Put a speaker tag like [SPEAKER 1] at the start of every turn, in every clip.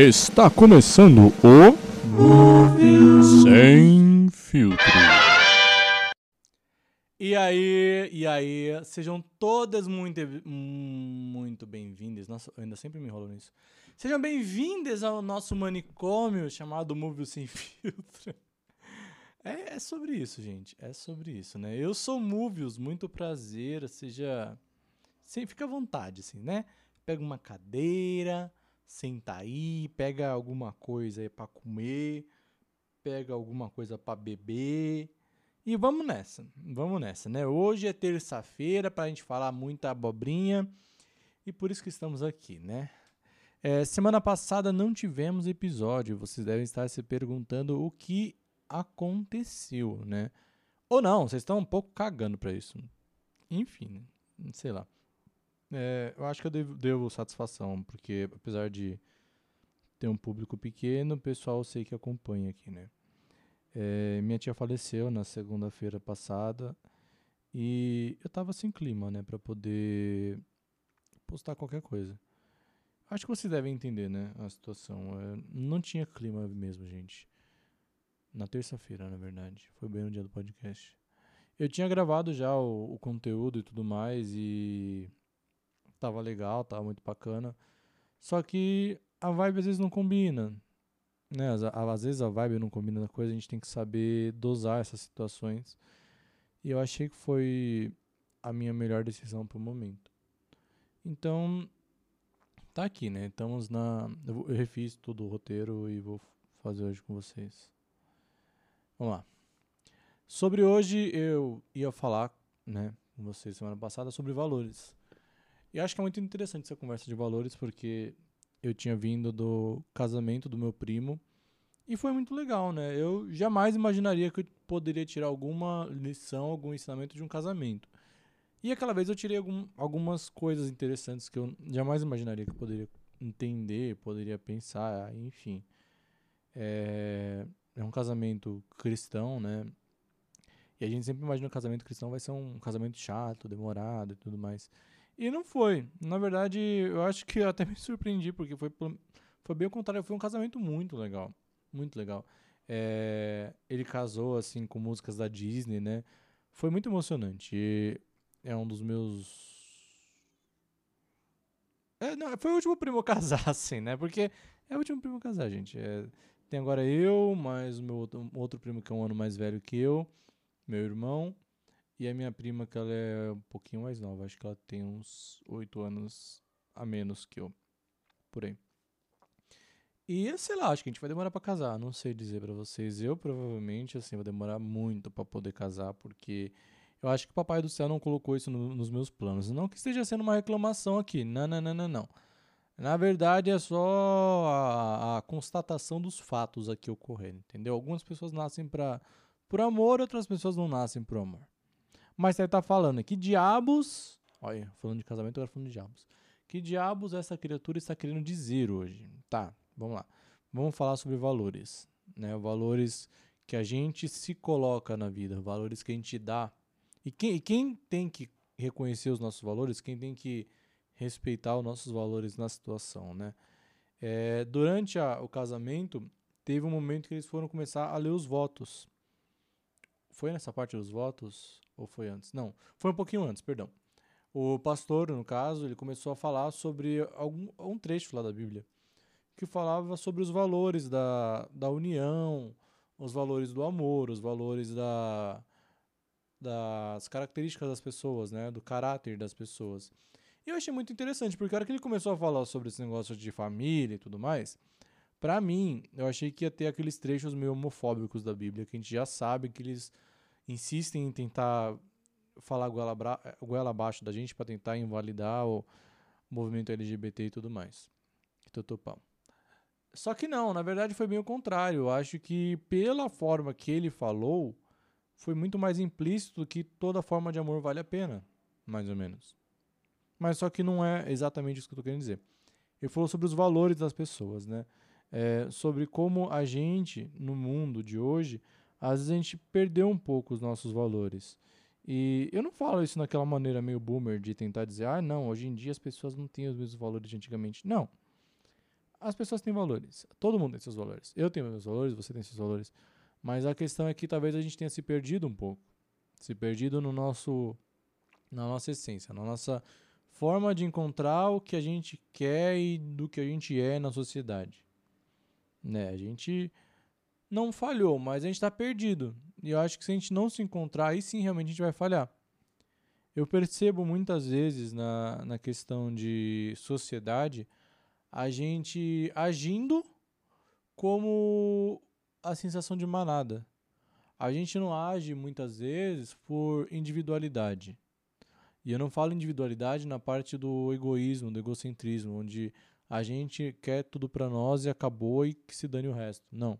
[SPEAKER 1] Está começando o Sem Filtro.
[SPEAKER 2] E aí, e aí, sejam todas muito, muito bem-vindas. Nossa, eu ainda sempre me enrolo nisso. Sejam bem-vindas ao nosso manicômio chamado Movie Sem Filtro. É, é, sobre isso, gente. É sobre isso, né? Eu sou Movius, muito prazer. Seja. Sim, fica à vontade, assim, né? Pega uma cadeira, senta aí, pega alguma coisa aí pra comer, pega alguma coisa para beber. E vamos nessa, vamos nessa, né? Hoje é terça-feira pra gente falar muita abobrinha e por isso que estamos aqui, né? É, semana passada não tivemos episódio, vocês devem estar se perguntando o que aconteceu, né? Ou não, vocês estão um pouco cagando para isso. Enfim, sei lá. É, eu acho que eu devo, devo, satisfação, porque apesar de ter um público pequeno, o pessoal eu sei que acompanha aqui, né? É, minha tia faleceu na segunda-feira passada e eu tava sem clima, né, para poder postar qualquer coisa. Acho que vocês devem entender, né, a situação. É, não tinha clima mesmo, gente. Na terça-feira, na verdade. Foi bem no dia do podcast. Eu tinha gravado já o, o, conteúdo e tudo mais e tava legal, tava muito bacana. Só que a vibe às vezes não combina. Né? Às, às vezes a vibe não combina na coisa, a gente tem que saber dosar essas situações. E eu achei que foi a minha melhor decisão pro momento. Então, tá aqui, né? Estamos na. Eu, refiz todo o roteiro e vou fazer hoje com vocês. Vamos lá. Sobre hoje, eu ia falar, né, com vocês semana passada sobre valores. E acho que é muito interessante essa conversa de valores, porque eu tinha vindo do casamento do meu primo e foi muito legal, né? Eu jamais imaginaria que eu poderia tirar alguma lição, algum ensinamento de um casamento. E aquela vez eu tirei algum, algumas coisas interessantes que eu jamais imaginaria que eu poderia entender, poderia pensar, enfim. É, é um casamento cristão, né? E a gente sempre imagina que o casamento cristão vai ser um casamento chato, demorado e tudo mais. E não foi. Na verdade, eu acho que eu até me surpreendi, porque foi, foi bem o contrário. Foi um casamento muito legal. Muito legal. É, ele casou, assim, com músicas da Disney, né? Foi muito emocionante. E é um dos meus. É, não, foi o último primo a casar, assim, né? Porque é o último primo a casar, gente. É, tem agora eu, mais o meu outro, outro primo que é um ano mais velho que eu, meu irmão, e a minha prima que ela é um pouquinho mais nova, acho que ela tem uns oito anos a menos que eu, por aí. E sei lá, acho que a gente vai demorar para casar, não sei dizer para vocês. Eu provavelmente assim vou demorar muito para poder casar, porque eu acho que o papai do céu não colocou isso no, nos meus planos. Não que esteja sendo uma reclamação aqui. Não, não, não, não, não. Na verdade, é só a, a, constatação dos fatos aqui ocorrendo, entendeu? Algumas pessoas nascem pra, por amor, outras pessoas não nascem por amor. Mas você tá falando, que diabos. Olha, falando de casamento, agora falando de diabos. Que diabos essa criatura está querendo dizer hoje? Tá, vamos lá. Vamos falar sobre valores. Né? Valores que a gente se coloca na vida, valores que a gente dá. E quem, e quem tem que reconhecer os nossos valores, quem tem que respeitar os nossos valores na situação, né? É, durante a, o casamento, teve um momento que eles foram começar a ler os votos. Foi nessa parte dos votos? Ou foi antes? Não, foi um pouquinho antes, perdão. O pastor, no caso, ele começou a falar sobre algum, um trecho lá da Bíblia, que falava sobre os valores da, da união, os valores do amor, os valores da, das características das pessoas, né? Do caráter das pessoas. E eu achei muito interessante, porque a hora que ele começou a falar sobre esse negócio de família e tudo mais, para mim, eu achei que ia ter aqueles trechos meio homofóbicos da Bíblia, que a gente já sabe que eles insistem em tentar falar goela, abaixo da gente para tentar invalidar o movimento LGBT e tudo mais. Só que não, na verdade foi bem o contrário. Eu acho que pela forma que ele falou, foi muito mais implícito que toda forma de amor vale a pena, mais ou menos mas só que não é exatamente isso que eu estou querendo dizer. Ele falou sobre os valores das pessoas, né? É, sobre como a gente, no mundo de hoje, às vezes a gente perdeu um pouco os nossos valores. E eu não falo isso naquela maneira meio boomer de tentar dizer, ah, não, hoje em dia as pessoas não têm os mesmos valores de antigamente. Não. as pessoas têm valores. Todo mundo tem seus valores. Eu tenho meus valores, você tem seus valores. Mas a questão é que talvez a gente tenha se perdido um pouco. Se perdido no nosso na nossa essência, na nossa forma de encontrar o que a gente quer e do que a gente é na sociedade. Né? A gente não falhou, mas a gente está perdido. E eu acho que se a gente não se encontrar, aí sim realmente a gente vai falhar. Eu percebo muitas vezes na, na questão de sociedade a gente agindo como a sensação de manada. A gente não age muitas vezes por individualidade. E eu não falo individualidade na parte do egoísmo, do egocentrismo, onde a gente quer tudo para nós e acabou e que se dane o resto. Não.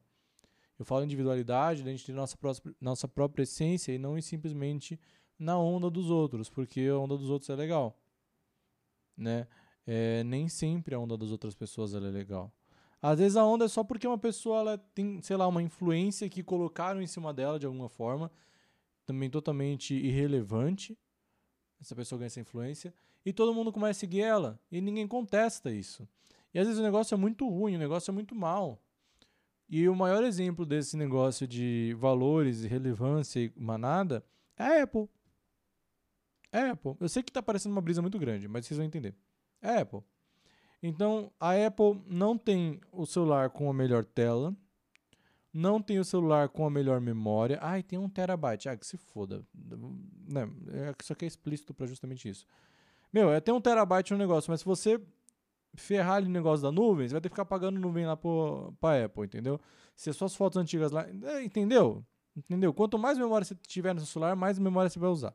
[SPEAKER 2] Eu falo individualidade, a gente nossa, nossa própria essência e não simplesmente na onda dos outros, porque a onda dos outros é legal. Né? É, nem sempre a onda das outras pessoas é legal. Às vezes a onda é só porque uma pessoa ela tem, sei lá, uma influência que colocaram em cima dela de alguma forma, também totalmente irrelevante. Essa pessoa ganha essa influência e todo mundo começa a seguir ela e ninguém contesta isso. E às vezes o negócio é muito ruim, o negócio é muito mal. E o maior exemplo desse negócio de valores e relevância e manada é a Apple. É a Apple. Eu sei que tá parecendo uma brisa muito grande, mas vocês vão entender. É a Apple. Então, a Apple não tem o celular com a melhor tela, não tem o celular com a melhor memória. Ai, tem um terabyte. Ah, que se foda. Não, é, isso aqui é explícito para justamente isso. Meu, é ter um terabyte no negócio, mas se você ferrar no negócio da nuvem, você vai ter que ficar pagando nuvem lá pro, pra Apple, entendeu? Se as suas fotos antigas lá. É, entendeu? Entendeu? Quanto mais memória você tiver no seu celular, mais memória você vai usar.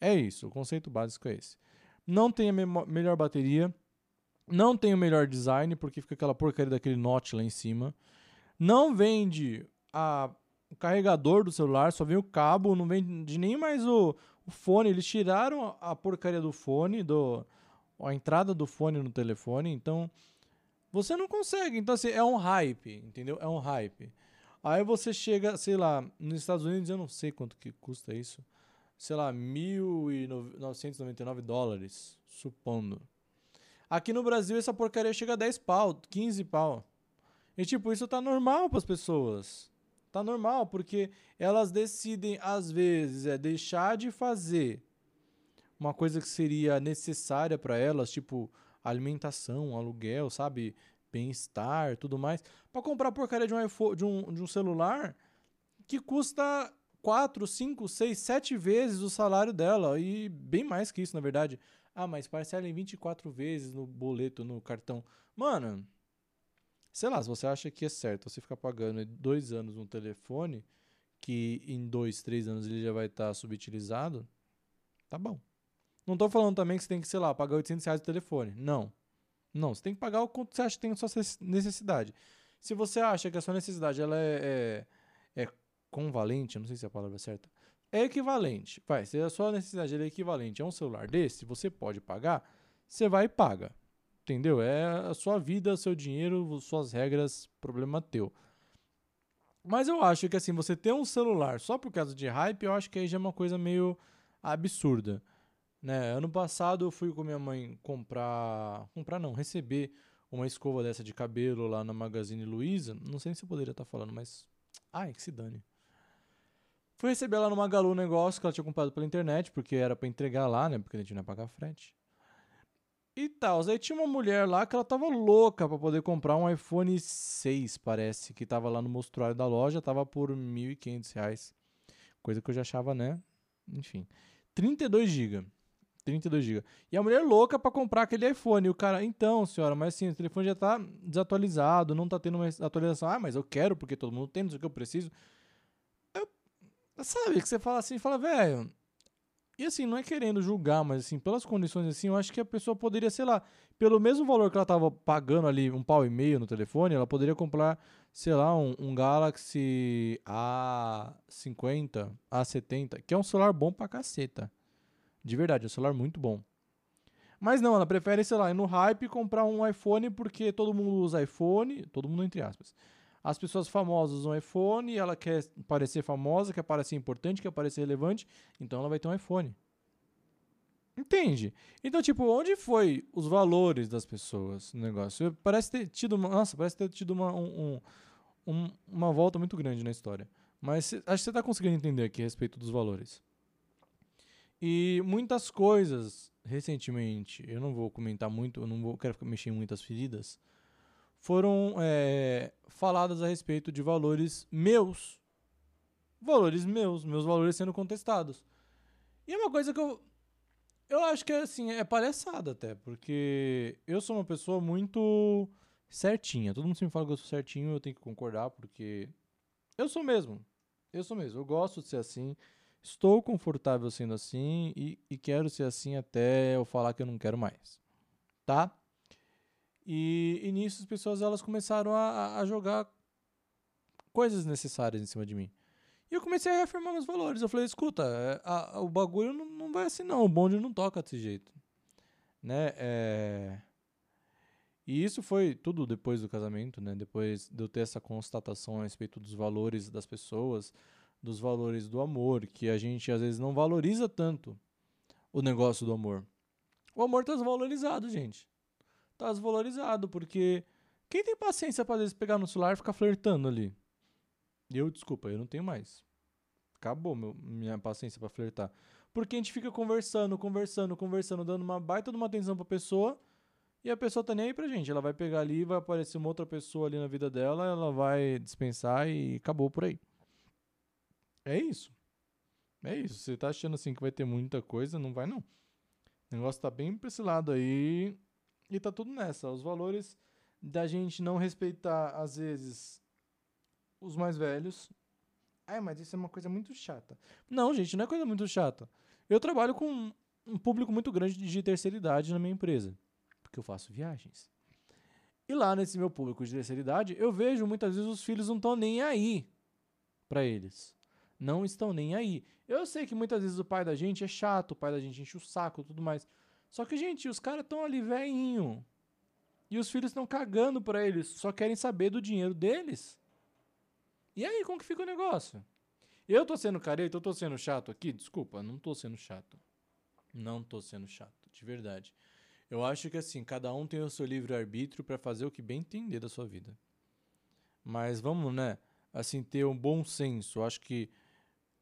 [SPEAKER 2] É isso, o conceito básico é esse. Não tem a melhor bateria, não tem o melhor design, porque fica aquela porcaria daquele notch lá em cima. Não vende a, o carregador do celular, só vem o cabo, não vende nem mais o, o fone. Eles tiraram a porcaria do fone, do, a entrada do fone no telefone, então você não consegue. Então, assim, é um hype, entendeu? É um hype. Aí você chega, sei lá, nos Estados Unidos, eu não sei quanto que custa isso. Sei lá, 1.999 dólares, supondo. Aqui no Brasil, essa porcaria chega a 10 pau, 15 pau. E tipo, isso tá normal para as pessoas. Tá normal, porque elas decidem, às vezes, é deixar de fazer uma coisa que seria necessária para elas, tipo alimentação, aluguel, sabe? Bem-estar, tudo mais, para comprar porcaria de um, iPhone, de, um, de um celular que custa 4, 5, 6, 7 vezes o salário dela. E bem mais que isso, na verdade. Ah, mas parcela em 24 vezes no boleto, no cartão. Mano, Sei lá, se você acha que é certo você ficar pagando dois anos um telefone, que em dois, três anos ele já vai estar tá subutilizado, tá bom. Não tô falando também que você tem que, sei lá, pagar 800 reais do telefone. Não. Não, você tem que pagar o quanto você acha que tem a sua necessidade. Se você acha que a sua necessidade ela é, é, é convalente, não sei se é a palavra certa, é equivalente. Vai, se a sua necessidade é equivalente a um celular desse, você pode pagar, você vai e paga. Entendeu? É a sua vida, seu dinheiro, suas regras, problema teu. Mas eu acho que assim, você ter um celular só por causa de hype, eu acho que aí já é uma coisa meio absurda. Né? Ano passado eu fui com minha mãe comprar. Comprar não, receber uma escova dessa de cabelo lá na Magazine Luiza. Não sei se eu poderia estar falando, mas. Ai, que se dane. Fui receber lá no Magalu um negócio que ela tinha comprado pela internet, porque era para entregar lá, né? Porque a gente não ia pagar frete. E tal. Aí tinha uma mulher lá que ela tava louca para poder comprar um iPhone 6, parece, que tava lá no mostruário da loja, tava por 1.500 reais. Coisa que eu já achava, né? Enfim. 32 GB. 32 GB. E a mulher louca para comprar aquele iPhone. E o cara, então, senhora, mas assim, o telefone já tá desatualizado, não tá tendo uma atualização. Ah, mas eu quero porque todo mundo tem, não sei o que eu preciso. Eu, sabe, que você fala assim, fala, velho, e assim, não é querendo julgar, mas assim, pelas condições assim, eu acho que a pessoa poderia, sei lá, pelo mesmo valor que ela tava pagando ali, um pau e meio no telefone, ela poderia comprar, sei lá, um, um Galaxy A50, A70, que é um celular bom pra caceta. De verdade, é um celular muito bom. Mas não, ela prefere, sei lá, ir no hype comprar um iPhone porque todo mundo usa iPhone, todo mundo entre aspas as pessoas famosas usam iPhone, ela quer parecer famosa, quer parecer importante, quer parecer relevante, então ela vai ter um iPhone. Entende? Então, tipo, onde foi os valores das pessoas no negócio? Parece ter tido uma. Nossa, parece ter tido uma, um, um, uma volta muito grande na história. Mas acho que você está conseguindo entender aqui a respeito dos valores. E muitas coisas, recentemente, eu não vou comentar muito, eu não vou, quero mexer em muitas feridas, foram é, faladas a respeito de valores meus. Valores meus, meus valores sendo contestados. E é uma coisa que eu. Eu acho que assim, é palhaçada até, porque eu sou uma pessoa muito certinha. Todo mundo sempre fala que eu sou certinho, eu tenho que concordar, porque eu sou mesmo. Eu sou mesmo. Eu gosto de ser assim. Estou confortável sendo assim e, e quero ser assim até eu falar que eu não quero mais. Tá? E, e nisso as pessoas elas começaram a, a jogar coisas necessárias em cima de mim. E eu comecei a reafirmar meus valores. Eu falei, escuta, é, a, a, o bagulho não, não vai assim não, o bonde não toca desse jeito. Né? É... E isso foi tudo depois do casamento, né? Depois de eu ter essa constatação a respeito dos valores das pessoas, dos valores do amor, que a gente às vezes não valoriza tanto o negócio do amor. O amor tá desvalorizado, gente. Tá desvalorizado, porque quem tem paciência para às vezes pegar no celular e ficar flertando ali? Eu, desculpa, eu não tenho mais. Acabou meu, minha paciência para flertar. Porque a gente fica conversando, conversando, conversando, dando uma baita de uma atenção pra pessoa, e a pessoa tá nem aí pra gente. Ela vai pegar ali, vai aparecer uma outra pessoa ali na vida dela, ela vai dispensar e acabou por aí. É isso. É isso. Você tá achando assim que vai ter muita coisa? Não vai, não. O negócio tá bem pra esse lado aí. E tá tudo nessa. Os valores da gente não respeitar, às vezes, os mais velhos. Ai, mas isso é uma coisa muito chata. Não, gente, não é coisa muito chata. Eu trabalho com um público muito grande de terceira idade na minha empresa. Porque eu faço viagens. E lá nesse meu público de terceira idade, eu vejo muitas vezes os filhos não estão nem aí para eles não estão nem aí. Eu sei que muitas vezes o pai da gente é chato, o pai da gente enche o saco tudo mais. Só que, gente, os caras estão ali velhinho. E os filhos estão cagando pra eles, só querem saber do dinheiro deles. E aí, como que fica o negócio? Eu tô sendo careta, eu tô sendo chato aqui? Desculpa, não tô sendo chato. Não tô sendo chato, de verdade. Eu acho que assim, cada um tem o seu livre-arbítrio para fazer o que bem entender da sua vida. Mas vamos, né? Assim, ter um bom senso. Eu acho que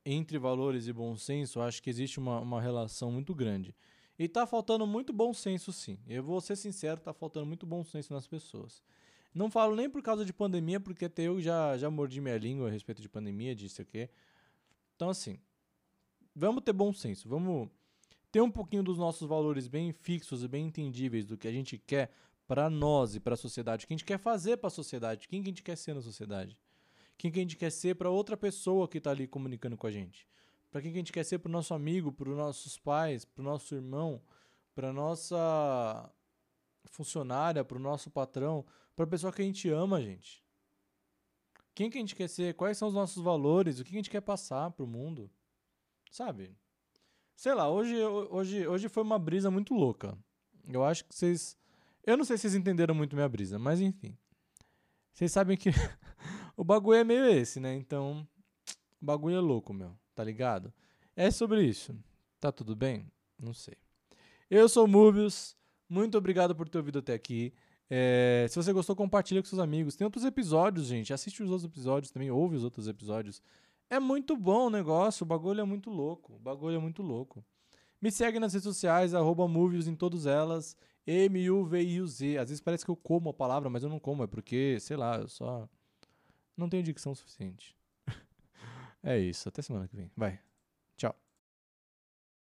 [SPEAKER 2] entre valores e bom senso, acho que existe uma, uma relação muito grande. E tá faltando muito bom senso, sim. Eu vou ser sincero, tá faltando muito bom senso nas pessoas. Não falo nem por causa de pandemia, porque até eu já, já mordi minha língua a respeito de pandemia, disse o quê. Então, assim, vamos ter bom senso, vamos ter um pouquinho dos nossos valores bem fixos e bem entendíveis do que a gente quer para nós e para a sociedade, o que a gente quer fazer para a sociedade, quem que a gente quer ser na sociedade quem que a gente quer ser para outra pessoa que está ali comunicando com a gente. Para quem que a gente quer ser para o nosso amigo, para os nossos pais, para o nosso irmão, para nossa funcionária, para o nosso patrão, para a pessoa que a gente ama, gente. Quem que a gente quer ser? Quais são os nossos valores? O que a gente quer passar para o mundo? Sabe? Sei lá, hoje, hoje, hoje foi uma brisa muito louca. Eu acho que vocês. Eu não sei se vocês entenderam muito minha brisa, mas enfim. Vocês sabem que o bagulho é meio esse, né? Então, o bagulho é louco, meu. Tá ligado? É sobre isso. Tá tudo bem? Não sei. Eu sou o Mubius. Muito obrigado por ter ouvido até aqui. É, se você gostou, compartilha com seus amigos. Tem outros episódios, gente. Assiste os outros episódios também. Ouve os outros episódios. É muito bom o negócio. O bagulho é muito louco. O bagulho é muito louco. Me segue nas redes sociais, arroba Movies em todas elas. M-U-V-I-U-Z. Às vezes parece que eu como a palavra, mas eu não como. É porque, sei lá, eu só não tenho dicção suficiente. é isso. Até semana que vem. Vai.